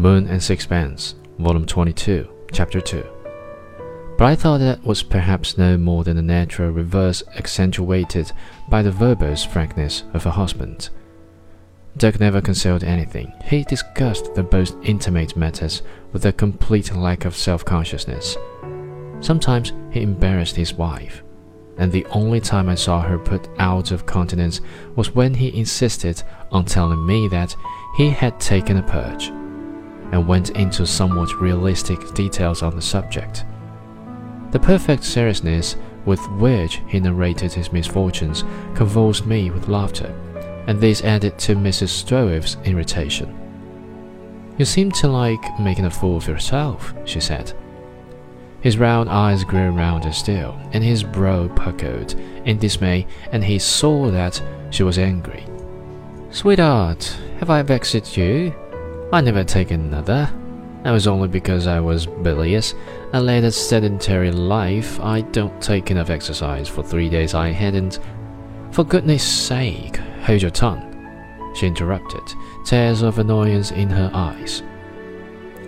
Moon and Sixpence, Volume 22, Chapter 2. But I thought that was perhaps no more than a natural reverse accentuated by the verbose frankness of her husband. Dirk never concealed anything. He discussed the most intimate matters with a complete lack of self consciousness. Sometimes he embarrassed his wife, and the only time I saw her put out of countenance was when he insisted on telling me that he had taken a purge, and went into somewhat realistic details on the subject. The perfect seriousness with which he narrated his misfortunes convulsed me with laughter, and this added to Mrs. Stroeve's irritation. You seem to like making a fool of yourself, she said. His round eyes grew rounder still, and his brow puckered in dismay, and he saw that she was angry. Sweetheart, have I vexed you? I never take another. That was only because I was bilious. I led a sedentary life. I don't take enough exercise for three days. I hadn't. For goodness sake, hold your tongue, she interrupted, tears of annoyance in her eyes.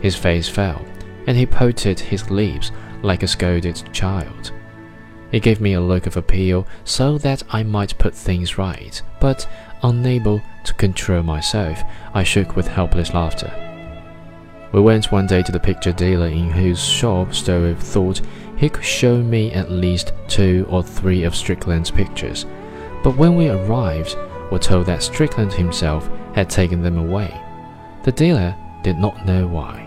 His face fell, and he pouted his lips like a scolded child. He gave me a look of appeal so that I might put things right, but unable to control myself, I shook with helpless laughter. We went one day to the picture dealer in whose shop Stroeve thought he could show me at least two or three of Strickland's pictures, but when we arrived, were told that Strickland himself had taken them away. The dealer did not know why.